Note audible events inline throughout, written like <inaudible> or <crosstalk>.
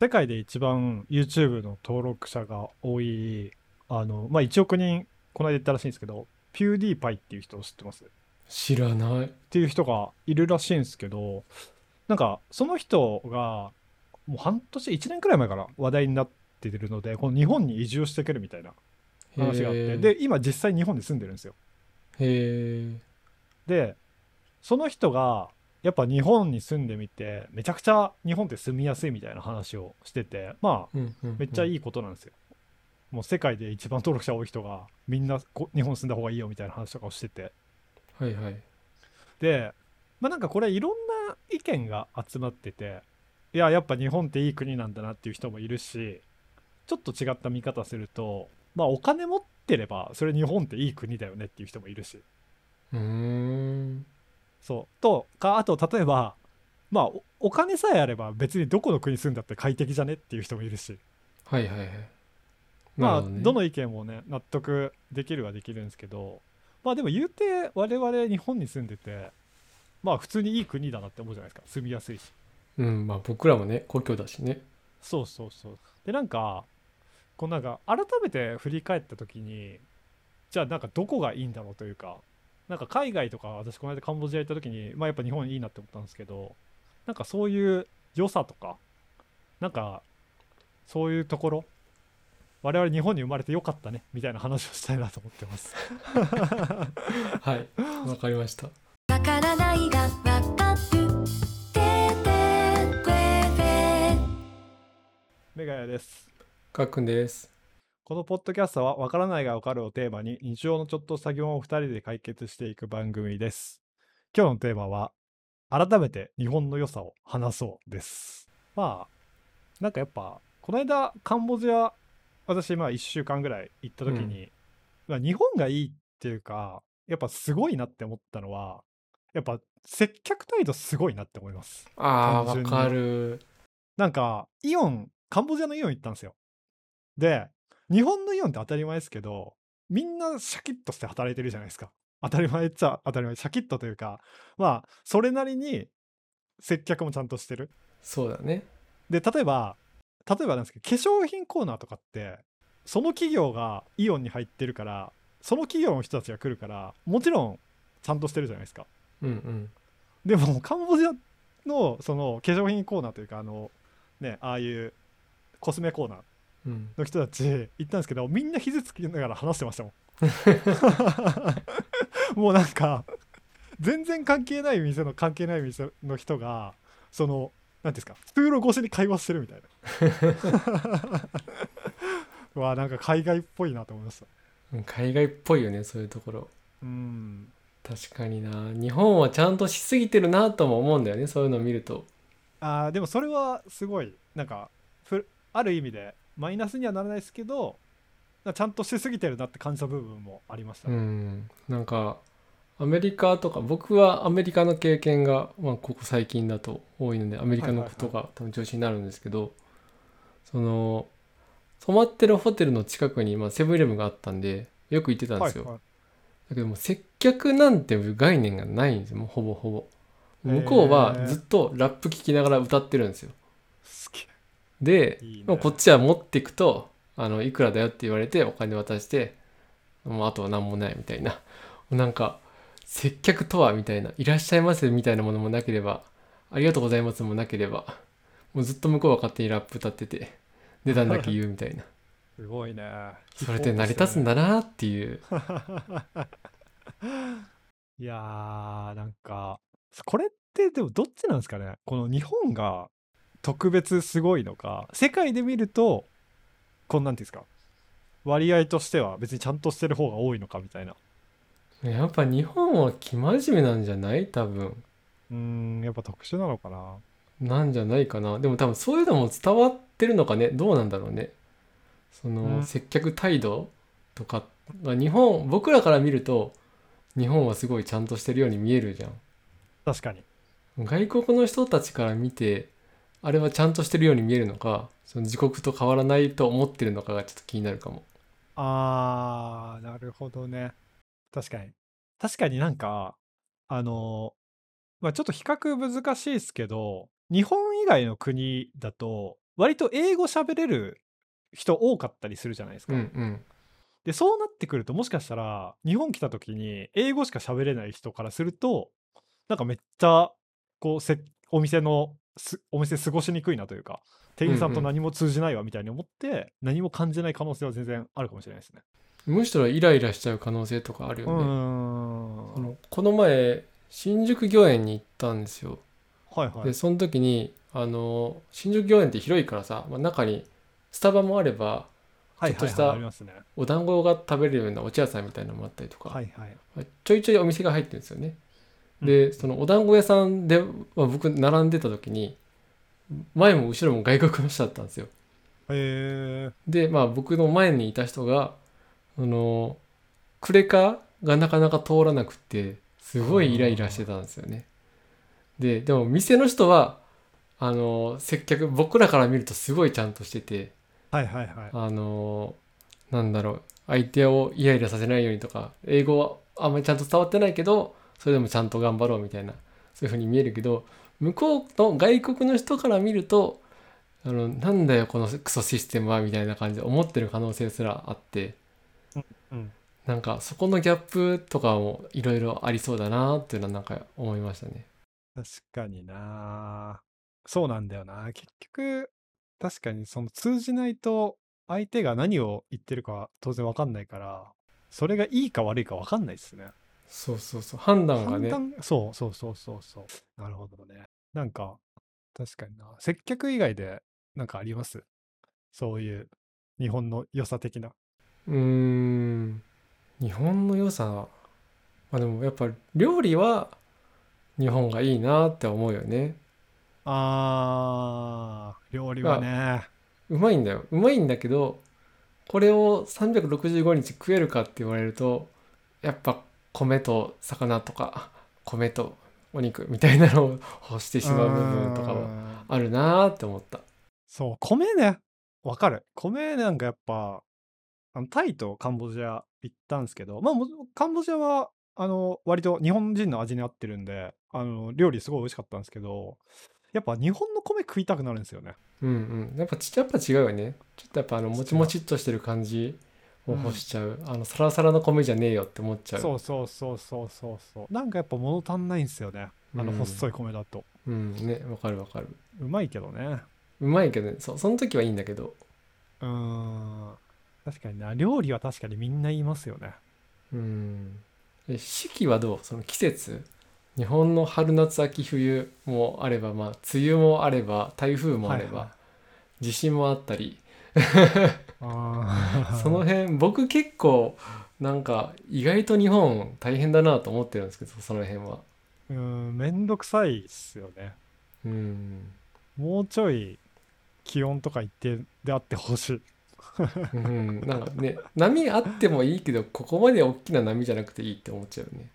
世界で一番 YouTube の登録者が多い、あの、まあ、1億人、この間言ったらしいんですけど、ピューディーパイっていう人を知ってます？っ知らない。ていう人がいるらしいんですけど、なんか、その人が、もう半年、1年くらい前から話題になってるので、この日本に移住してくるみたいな話があって、で、今実際日本に住んでるんですよ。へえ。でその人がやっぱ日本に住んでみてめちゃくちゃ日本って住みやすいみたいな話をしててまあうんうんうんめっちゃいいことなんですよ。もう世界で一番登録者多い人がみんなこ日本住んだ方がいいよみたいな話とかをしててはいはい。でまあなんかこれいろんな意見が集まってていややっぱ日本っていい国なんだなっていう人もいるしちょっと違った見方するとまあお金持ってればそれ日本っていい国だよねっていう人もいるしうーん。そう。とかあと例えばまあおお金さえあれば別にどこの国住んだって快適じゃねっていう人もいるし。はいはいはい。まあね。どの意見もね納得できるはできるんですけどまあでも言うて我々日本に住んでてまあ普通にいい国だなって思うじゃないですか。住みやすいし。うん、まあ僕らもね、故郷だしね。そうそうそう。でなんかこうなんか改めて振り返った時にじゃあなんかどこがいいんだろうというかなんか海外とか私この間カンボジア行った時にまあやっぱ日本いいなって思ったんですけどなんかそういう良さとかなんかそういうところ我々日本に生まれてよかったねみたいな話をしたいなと思ってますはい。わかりました。わからないがわかるメガヤですかっくんです。このポッドキャストはわからないがわかるをテーマに日常のちょっとした疑問を2人で解決していく番組です。今日のテーマは改めて日本の良さを話そうです。まあなんかやっぱこの間カンボジア私まあ1週間ぐらい行った時に、まあ日本がいいっていうかやっぱすごいなって思ったのはやっぱ接客態度すごいなって思います。ああ、わかる。なんか、イオン、カンボジアのイオン行ったんですよ。で、日本のイオンって当たり前ですけど、みんなシャキッとして働いてるじゃないですか。当たり前っちゃ当たり前。シャキッとというか、まあ、それなりに接客もちゃんとしてる。そうだね。で、例えば、例えばなんですけど、化粧品コーナーとかって、その企業がイオンに入ってるから、その企業の人たちが来るから、もちろんちゃんとしてるじゃないですか。うんうん。でもカンボジアのその化粧品コーナーというかあのねああいうコスメコーナーうん、の人たち行ったんですけどみんな肘つきながら話してましたもん <laughs> もうなんか全然関係ない店の関係ない店の人がその何ですか通路越しに会話してるみたいなう <laughs> わなんか海外っぽいなと思いましたうん海外っぽいよね、そういうところ。うん確かにな。日本はちゃんとしすぎてるなとも思うんだよね、そういうのを見ると。あーでもそれはすごいなんかふある意味でマイナスにはならないですけどちゃんとしすぎてるなって感じた部分もありましたうね、ん。なんか、アメリカとか、僕はアメリカの経験が、まあ、ここ最近だと多いので、アメリカのことが多分調子になるんですけど、その、泊まってるホテルの近くに、まあ、セブンイレブンがあったんで、よく行ってたんですよ。はいはい。だけどもう接客なんていう概念がないんですよ。もうほぼほぼ。向こうはずっとラップ聴きながら歌ってるんですよ。好きでいいね。もうこっちは持っていくとあのいくらだよって言われてお金渡してもうあとは何もないみたいな。<laughs> なんか接客とはみたいな。いらっしゃいませみたいなものもなければありがとうございますもなければもうずっと向こうは勝手にラップ歌ってて値段だけ言うみたいな。<laughs> すごいねそれで成り立つんだなっていう。<laughs> いやーなんかこれってでもどっちなんですかね。この日本が特別すごいのか世界で見るとこんなんていうんですか割合としては別にちゃんとしてる方が多いのかみたいな。やっぱ日本は生真面目なんじゃない？多分。うーんやっぱ特殊なのかな。なんじゃないかな。でも多分そういうのも伝わってるのかね？どうなんだろうね。その、うん。接客態度とか。まあ日本僕らから見ると日本はすごいちゃんとしてるように見えるじゃん。確かに。外国の人たちから見てあれはちゃんとしてるように見えるのかその自国と変わらないと思ってるのかがちょっと気になるかも。あーなるほどね。確かに。確かになんかあのまあちょっと比較難しいですけど日本以外の国だと割と英語喋れる人多かったりするじゃないですか。うんうん。でそうなってくるともしかしたら日本来た時に英語しか喋れない人からするとなんかめっちゃこうせお店のすお店過ごしにくいなというか店員さんとうんうん何も通じないわみたいに思って、何も感じない可能性は全然あるかもしれないですね。むしろイライラしちゃう可能性とかあるよね、のこの前新宿御苑に行ったんですよはいはいでその時にあの新宿御苑って広いからさ、まあ、中にスタバもあればちょっとした。お団子が食べれるようなお茶屋さんみたいなのもあったりとか、はいはい。まあちょいちょいお店が入ってるんですよね。でそのお団子屋さんで、まあ、僕並んでた時に前も後ろも外国の人だったんですよ。へえでまあ僕の前にいた人があのクレカがなかなか通らなくてすごいイライラしてたんですよね。ででも店の人はあの接客僕らから見るとすごいちゃんとしててはいはいはい。あのなんだろう相手をイライラさせないようにとか英語はあんまりちゃんと伝わってないけどそれでもちゃんと頑張ろうみたいなそういう風に見えるけど向こうの外国の人から見るとあのなんだよこのクソシステムはみたいな感じで思ってる可能性すらあってうんなんかそこのギャップとかもいろいろありそうだなっていうのはなんか思いましたね。確かにな。そうなんだよな。結局確かにその通じないと相手が何を言ってるかは当然わかんないからそれがいいか悪いかわかんないですねそうそうそう。判断がね。判断そうそうそうそうそう。なるほどね。なんか確かにな。接客以外でなんかあります？そういう日本の良さ的な。うーん。日本の良さ。まあでもやっぱ料理は日本がいいなって思うよね。あー料理はね。うまいんだよ。うまいんだけどこれを365日食えるかって言われるとやっぱ米と魚とか米とお肉みたいなのを欲してしまう部分とかはうんあるなーって思ったそう、米ね。わかる。米なんかやっぱ、あのタイとカンボジア行ったんですけど、まあ、もカンボジアは、あの、割と日本人の味に合ってるんで、あの、料理すごい美味しかったんですけど、やっぱ日本の米食いたくなるんですよね。うんうんやっぱちやっぱ違うよねちょっとやっぱあのもちもちっとしてる感じを欲しちゃう、あのサラサラの米じゃねえよって思っちゃうそうそうそうそうそうそう。なんかやっぱ物足んないんですよね。あのうん細い米だと。うんねわかるわかるうまいけどね。うまいけどねそうその時はいいんだけどうーん。確かにな。料理は確かにみんな言いますよね。うんえ四季はどう？その季節？日本の春夏秋冬もあればまあ梅雨もあれば台風もあれば、はいはい地震もあったり <laughs> その辺僕結構なんか意外と日本大変だなと思ってるんですけどその辺はうーん、めんどくさいっすよね。うんもうちょい気温とか一定であってほしい。うんなんかね波あってもいいけどここまで大きな波じゃなくていいって思っちゃうよね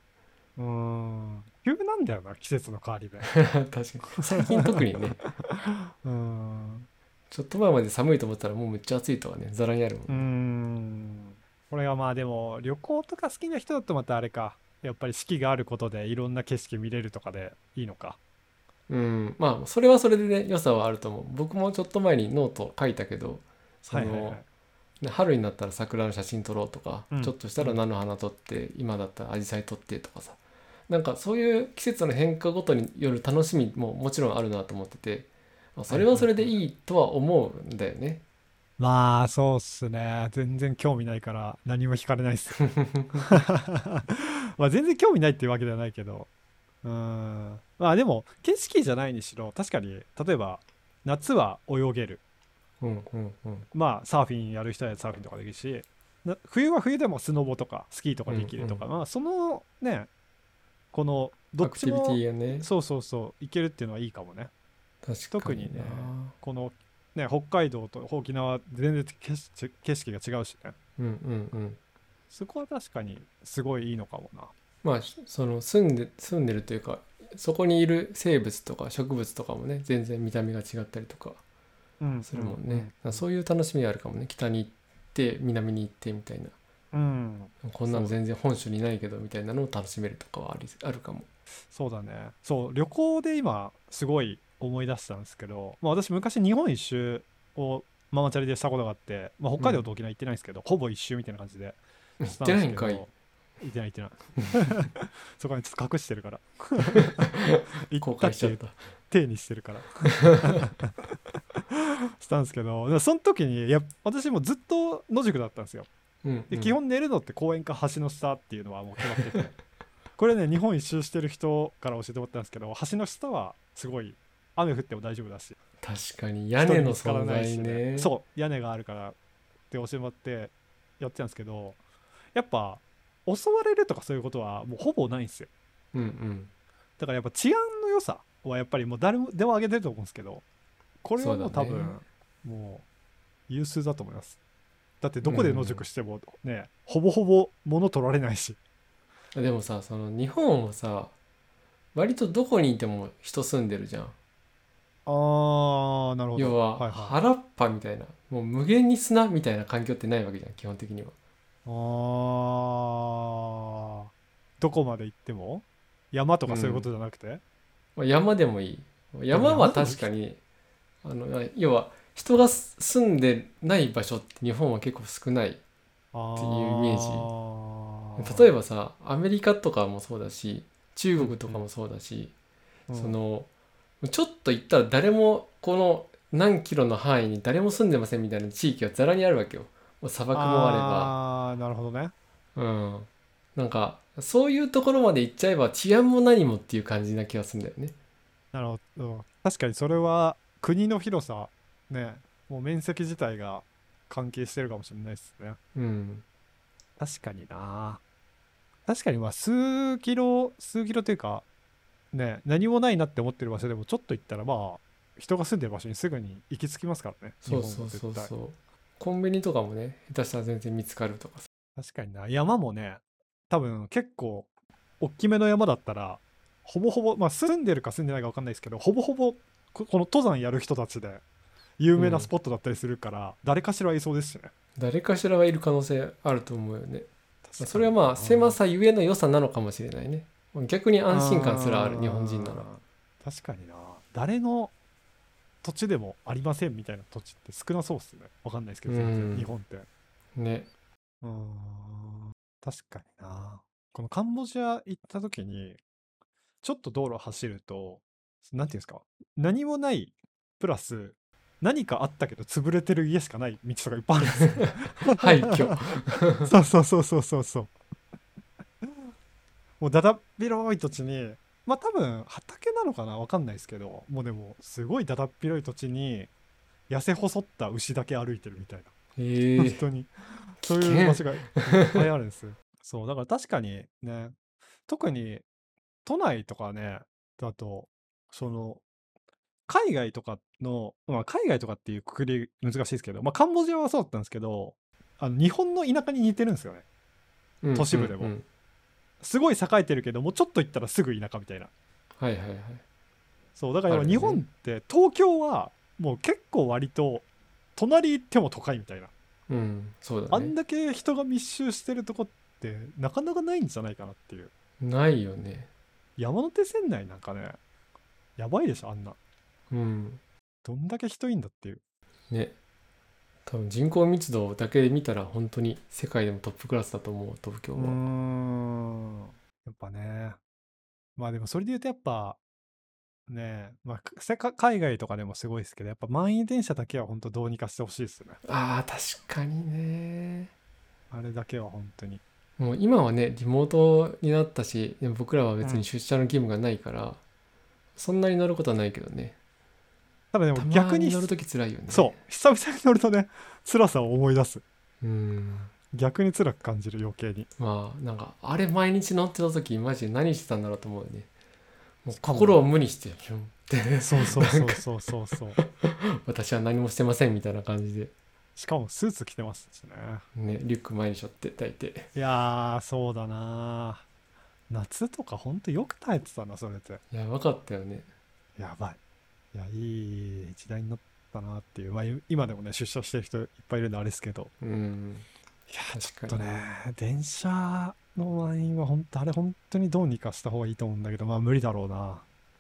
うーん。急なんだよな、季節の変わりで。<laughs> 確かに最近特にね <laughs> うーん。ちょっと前まで寒いと思ったらもうめっちゃ暑いとかねざらにあるもんうーん。これがまあでも、旅行とか好きな人だとまたあれか。やっぱり四季があることでいろんな景色見れるとかでいいのか。うん、まあそれはそれでね良さはあると思う僕もちょっと前にノート書いたけどその、はいはいはい。ね春になったら桜の写真撮ろうとか、うんちょっとしたら菜の花撮って、今だったら紫陽花撮ってとかさなんかそういう季節の変化ごとによる楽しみももちろんあるなと思っててまあそれはそれでいいとは思うんだよね。まあそうっすね。全然興味ないから何も惹かれないっす。<laughs> まあ全然興味ないっていうわけではないけど。うーん。まあでも景色じゃないにしろ確かに例えば夏は泳げる。うんうんうんまあサーフィンやる人はサーフィンとかできるしな冬は冬でもスノボとかスキーとかできるとか、まあそのねこのどっちもねそうそうそういけるっていうのはいいかもね。確かに特にねなこのね北海道と沖縄全然景色景色が違うしね。うんうんうん。そこは確かにすごいいいのかもな。まあその住んで住んでるというかそこにいる生物とか植物とかもね全然見た目が違ったりとかうんするもんね、そういう楽しみはあるかもね。北に行って南に行ってみたいな。うん、こんなの全然本州にないけどみたいなのを楽しめるとかはありあるかも。そうだね。そう旅行で今すごい思い出したんですけど、まあ、私昔日本一周をママチャリでしたことがあって、まあ、北海道と沖縄行ってないんですけど、ほぼ一周みたいな感じで。行っしたてないんかい。ですけど行ってない行ってない。<laughs> そこにちょっと隠してるから。行 <laughs> 後った。ってちゃった体にしてるから。したんですけどその時にいや私もずっと野宿だったんですよ。うん。うん。で基本寝るのって公園か橋の下っていうのはもう決まってて。これね日本一周してる人から教えてもらったんですけど橋の下はすごい雨降っても大丈夫だし。確かに屋根の存在ね。そう屋根があるからって教えてもらってやってたんですけどやっぱ襲われるとかそういうことはもうほぼないんですよ。うんうん。だからやっぱ治安の良さはやっぱりもう誰もでも挙げてると思うんですけどこれはもう多分もう有数だと思います。だってどこで野宿してもね、ほぼほぼ物取られないし。でもさその日本はさ割とどこにいても人住んでるじゃんあーなるほど。要ははいはい、原っぱみたいな。もう無限に砂みたいな環境ってないわけじゃん基本的には。あー。どこまで行っても？山とかそういうことじゃなくて、まあ山でもいい。山は確かにあの要は人が住んでない場所って日本は結構少ないあっていうイメージ。例えばさアメリカとかもそうだし中国とかもそうだし、うん。そのちょっと行ったら誰もこの何キロの範囲に誰も住んでませんみたいな地域がざらにあるわけよ。砂漠もああーなるほどね。ればうん。なんかそういうところまで行っちゃえば治安も何もっていう感じな気がするんだよね。なるほど。確かにそれは国の広さね。もう面積自体が関係してるかもしれないですね。うん。確かにな。確かにまあ数キロ数キロというかね何もないなって思ってる場所でもちょっと行ったらまあ人が住んでる場所にすぐに行き着きますからねそうそうそうそう。コンビニとかもね下手したら全然見つかるとかさ。確かにな。山もね多分結構大きめの山だったらほぼほぼまあ住んでるか住んでないか分かんないですけどほぼほぼここの登山やる人たちで有名なスポットだったりするから、誰かしらいそうですしね。誰かしらはいる可能性あると思うよね。それはまあ狭さゆえの良さなのかもしれないね逆に安心感すらあるー日本人なら。確かにな。誰の土地でもありませんみたいな土地って少なそうっすね。分かんないですけど全然うん日本って。ね。うーん。確かにな。このカンボジア行った時にちょっと道路走るとなんていうんですか？何もないプラス何かあったけど潰れてる家しかない道とかいっぱいあるんですよ。<laughs> 廃墟。<laughs> そうそうそうそうそうそうもうだだっ広い土地にまあ多分畑なのかなわかんないですけどもうでもすごいだだっ広い土地に痩せ細った牛だけ歩いてるみたいな。ええ。本当に。そういう場所がいっぱいあるんです。よそうだから確かにね特に都内とかねだとその海外とかの、まあ、海外とかっていうくくり難しいですけど、まあ、カンボジアはそうだったんですけどあの日本の田舎に似てるんですよね。うん都市部でも。うんうんすごい栄えてるけどもうちょっと行ったらすぐ田舎みたいな。はいはいはい。そうだから日本って東京はもう結構割と隣行っても都会みたいな。うんそうあだね。んだけ人が密集してるとこってなかなかないんじゃないかなっていう。ないよね。山手線内なんかねやばいでしょあんな。うん。どんだけ人いんだっていう。ね多分人口密度だけで見たら本当に世界でもトップクラスだと思う東京は。ん。やっぱね。まあでもそれで言うとやっぱねまあ海外とかでもすごいですけどやっぱ満員電車だけは本当どうにかしてほしいですね。あー確かにね。あれだけは本当に。もう今はねリモートになったしでも僕らは別に出社の義務がないから、そんなに乗ることはないけどねただでも逆にに乗るとき辛いよね。そう。久々に乗るとね辛さを思い出す。うん。逆に辛く感じる余計に。まあなんかあれ毎日乗ってた時マジで何してたんだろうと思うよね。も。う心を無にしてピュンって。そうそうそうそうそう。そ <laughs> う私は何もしてませんみたいな感じで。しかもスーツ着てますしね。ねリュック前にしょって抱いていやーそうだな。夏とかほんとよく耐えてたなそれって。やばかったよね。やばいいやいい時代になったなっていう、まあ、い今でもね出社してる人いっぱいいるんであれですけど。うん。いやちょ確かにっとね電車の満員は本当あれ本当にどうにかした方がいいと思うんだけどまあ無理だろうな。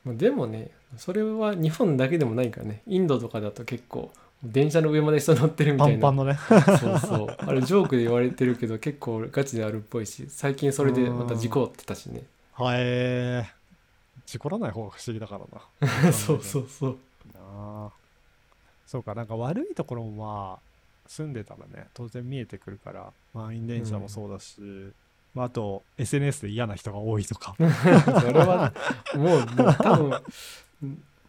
まあでもねそれは日本だけでもないからね。インドとかだと結構電車の上まで人乗ってるみたいな。パンパンのね。そうそう。あれジョークで言われてるけど結構ガチであるっぽいし最近それでまた事故ってたしね。<laughs> はえー、事故らない方が不思議だからな。<laughs> そうそうそう。なあそうかなんか悪いところもまあ住んでたらね当然見えてくるから満員電車もそうだし、まあ、あと SNS で嫌な人が多いとか。<laughs> それはもうもう多分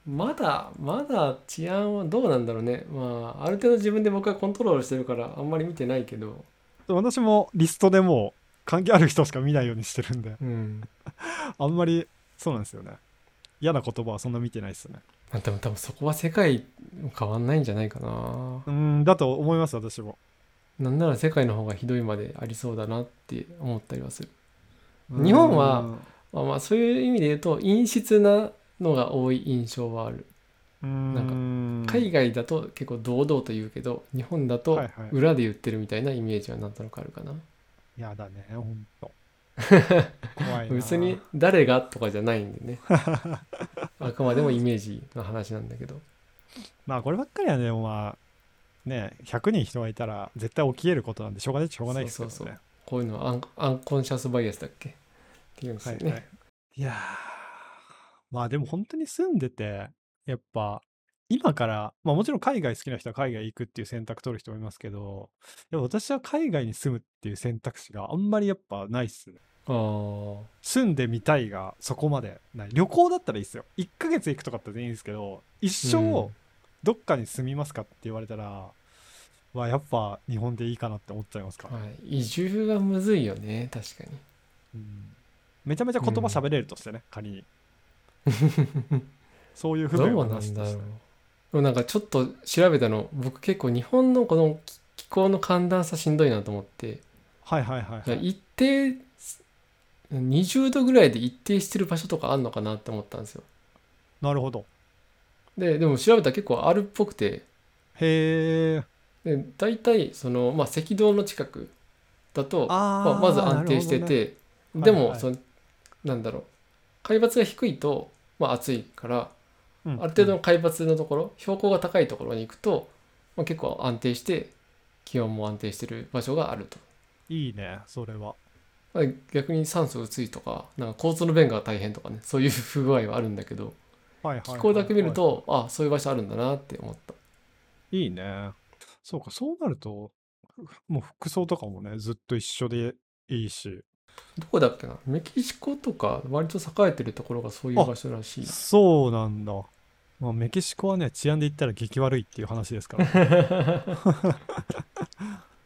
まだまだ治安はどうなんだろうね。まあある程度自分で僕はコントロールしてるからあんまり見てないけど。私もリストでもう関係ある人しか見ないようにしてるんで。うん。<laughs> あんまりそうなんですよね。嫌な言葉はそんな見てないですね。まあでも多分そこは世界変わんないんじゃないかな。うんだと思います私も。なんなら世界の方がひどいまでありそうだなって思ったりはする。日本はまあまあそういう意味で言うと陰湿なのが多い印象はある。うん。なん海外だと結構堂々と言うけど日本だとはいはい。裏で言ってるみたいなイメージはなんとなくあるかな。やだねほんと怖いな。別に誰がとかじゃないんでね。<laughs> あくまでもイメージの話なんだけど。まあこればっかりはねまあね100人人がいたら絶対起きえることなんでしょうがないしょうがないですけどね。そうそうこういうのはアンアンコンシャスバイアスだっけっていうんですよね、はいはい、いやー。まあでも本当に住んでてやっぱ今からまあもちろん海外好きな人は海外行くっていう選択取る人もいますけどでも私は海外に住むっていう選択肢があんまりやっぱないっすね。あー。住んでみたいがそこまでない。旅行だったらいいですよ。1ヶ月行くとかっていいんですけど一うん。生どっかに住みますかって言われたら、はやっぱ日本でいいかなって思っちゃいますか移住がむずいよね確かに。うん。めちゃめちゃ言葉喋れるとしてね、仮に。<laughs> そういう不ど便はうなだろう。なんして。でもなんかちょっと調べたの僕結構日本のこの気気候の寒暖差しんどいなと思って。はいはいはい、はい、一定20度ぐらいで一定してる場所とかあんのかなって思ったんですよ。なるほど。ででも調べたら結構あるっぽくて。へえで大体その、まあ、赤道の近くだとあまあ、まず安定してて、でも、はいはい。そのなんだろう。海抜が低いと、まあ、暑いからあある程度の海抜のところ標高が高いところに行くと、まあ、結構安定して気温も安定してる場所があると。いいねそれは。まあ逆に酸素薄いとかなんか交通の便が大変とかねそういう不具合はあるんだけど気候だけ見ると、あそういう場所あるんだなって思った。いいね。そうかそうなるとふもう服装とかもねずっと一緒でいいしどこだっけな？メキシコとか割と栄えてるところがそういう場所らしい。そうなんだ、まあ、メキシコはね治安で言ったら激悪いっていう話ですから、<laughs>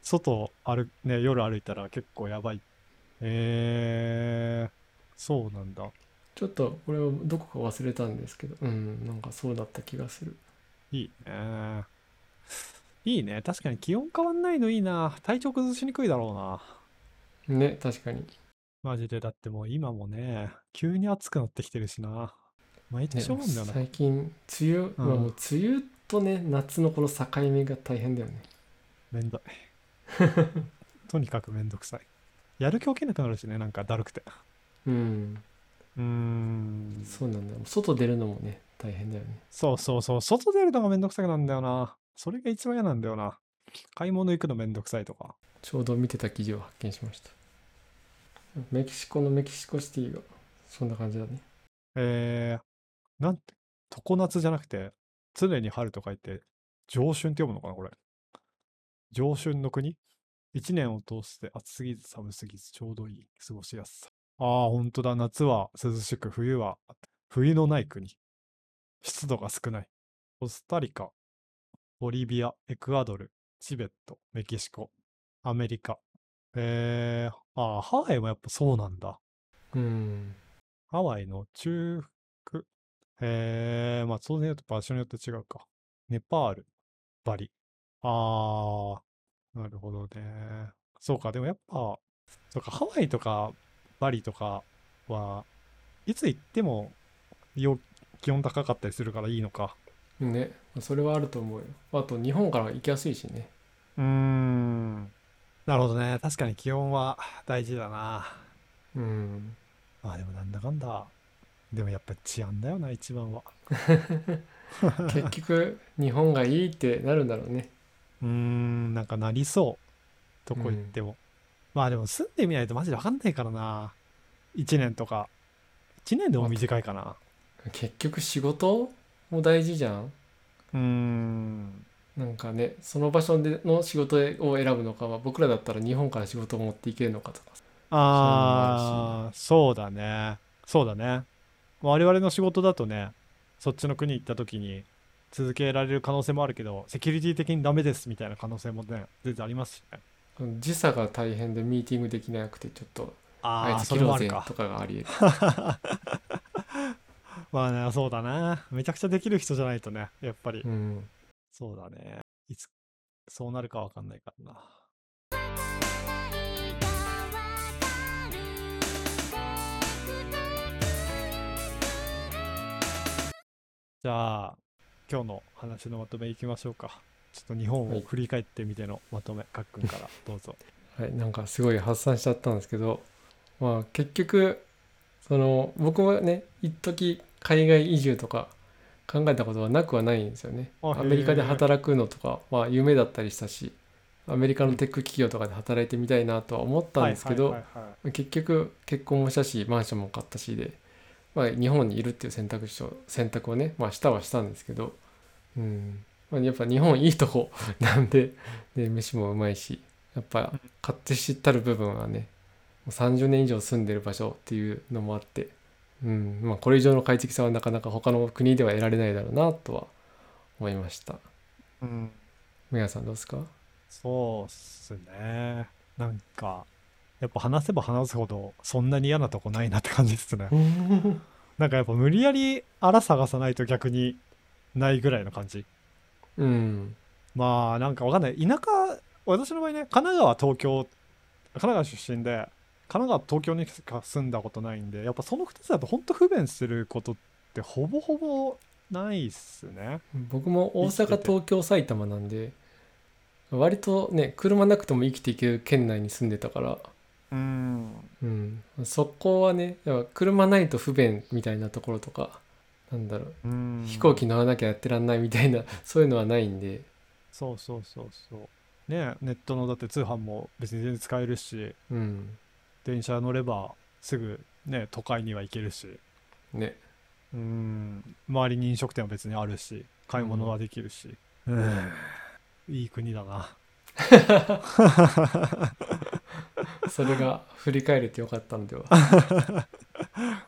外歩ね夜歩いたら結構やばい。えー、そうなんだ。ちょっとこれをどこか忘れたんですけど、うん、なんかそうだった気がする。いいね。いいね。確かに気温変わんないのいいな。体調崩しにくいだろうなね、確かに。マジでだってもう今もね急に暑くなってきてるしな。毎ね年思うんだよな、最近、梅雨、うん。まあもう梅雨とね、夏のこの境目が大変だよね。めんどい。<laughs> とにかくめんどくさい。やる気起きなくなるしねなんかだるくて。うん、うーん。そうなんだよ。外出るのもね、大変だよね。そうそうそう。外出るのがめんどくさくなんだよな。それが一番嫌なんだよな。買い物行くのめんどくさいとか。ちょうど見てた記事を発見しました。メキシコのメキシコシティが、そんな感じだね。えー、なんて常夏じゃなくて常に春と書いて上春って読むのかなこれ。上春の国？一年を通して暑すぎず寒すぎずちょうどいい過ごしやすさ。ああ本当だ。夏は涼しく冬は冬のない国。湿度が少ない。コスタリカボリビアエクアドルチベットメキシコアメリカ。えー、ああハワイもやっぱそうなんだうん。ハワイの中腹。えー、まあ当然言うと場所によって違うか。ネパール、バリ。あー、なるほどね。そうか、でもやっぱ、そうか、ハワイとかバリとかはいつ行ってもよ気温高かったりするからいいのか。ね、それはあると思うよ。あと、日本から行きやすいしね。うーん。なるほどね。確かに気温は大事だな。うん。まあでもなんだかんだ。でもやっぱ治安だよな、一番は。<laughs> 結局日本がいいってなるんだろうねうーんなんかなりそうどこ行っても、まあでも住んでみないとマジで分かんないからな1年とか1年でも短いかな結局仕事も大事じゃんうーんなんかねその場所での仕事を選ぶのかは僕らだったら日本から仕事を持っていけるのかとか。ああそうだね。そうだね。我々の仕事だとねそっちの国行った時に続けられる可能性もあるけどセキュリティ的にダメですみたいな可能性もね全然ありますしね。時差が大変でミーティングできなくてちょっとあいつ切ろうぜとかがあり得る。<laughs> まあねそうだなめちゃくちゃできる人じゃないとねやっぱり、うんそうだね。いつそうなるかわかんないからな。じゃあ今日の話のまとめいきましょうか。ちょっと日本はい。を振り返ってみてのまとめかっくんから。どうぞ。<laughs> はい、なんかすごい発散しちゃったんですけどまあ結局その僕はね一時海外移住とか考えたことはなくはないんですよね。アメリカで働くのとかまあ夢だったりしたしアメリカのテック企業とかで働いてみたいなとは思ったんですけど結局結婚もしたしマンションも買ったしで、まあ、日本にいるっていう選択肢を選択をね、まあ、したはしたんですけど、うん。まあ、やっぱ日本いいとこ <laughs> なんでで飯もうまいしやっぱ勝手知ったる部分はねもう30年以上住んでる場所っていうのもあって、うん。まあ、これ以上の快適さはなかなか他の国では得られないだろうなとは思いました。うんメガさんどうですか？そうっすね。なんかやっぱ話せば話すほどそんなに嫌なとこないなって感じですね。<laughs> なんかやっぱ無理やり荒探さないと逆にないぐらいの感じ。うん。まあなんかわかんない。田舎私の場合ね神奈川東京神奈川出身で神奈川東京にしか住んだことないんでやっぱその2つだと本当不便することってほぼほぼないっすね。僕も大阪東京埼玉なんで割とね車なくても生きていける県内に住んでたから、うん。うん、そこはねやっぱ車ないと不便みたいなところとかなんだろう。うん。飛行機乗らなきゃやってらんないみたいな <laughs> そういうのはないんで。そうそうそうそう。ねネットのだって通販も別に全然使えるし。うん電車乗ればすぐね都会には行けるし。ね。うん。周りに飲食店は別にあるし買い物はできるし、うん、いい国だな。<laughs> それが振り返れてよかったんでは <laughs>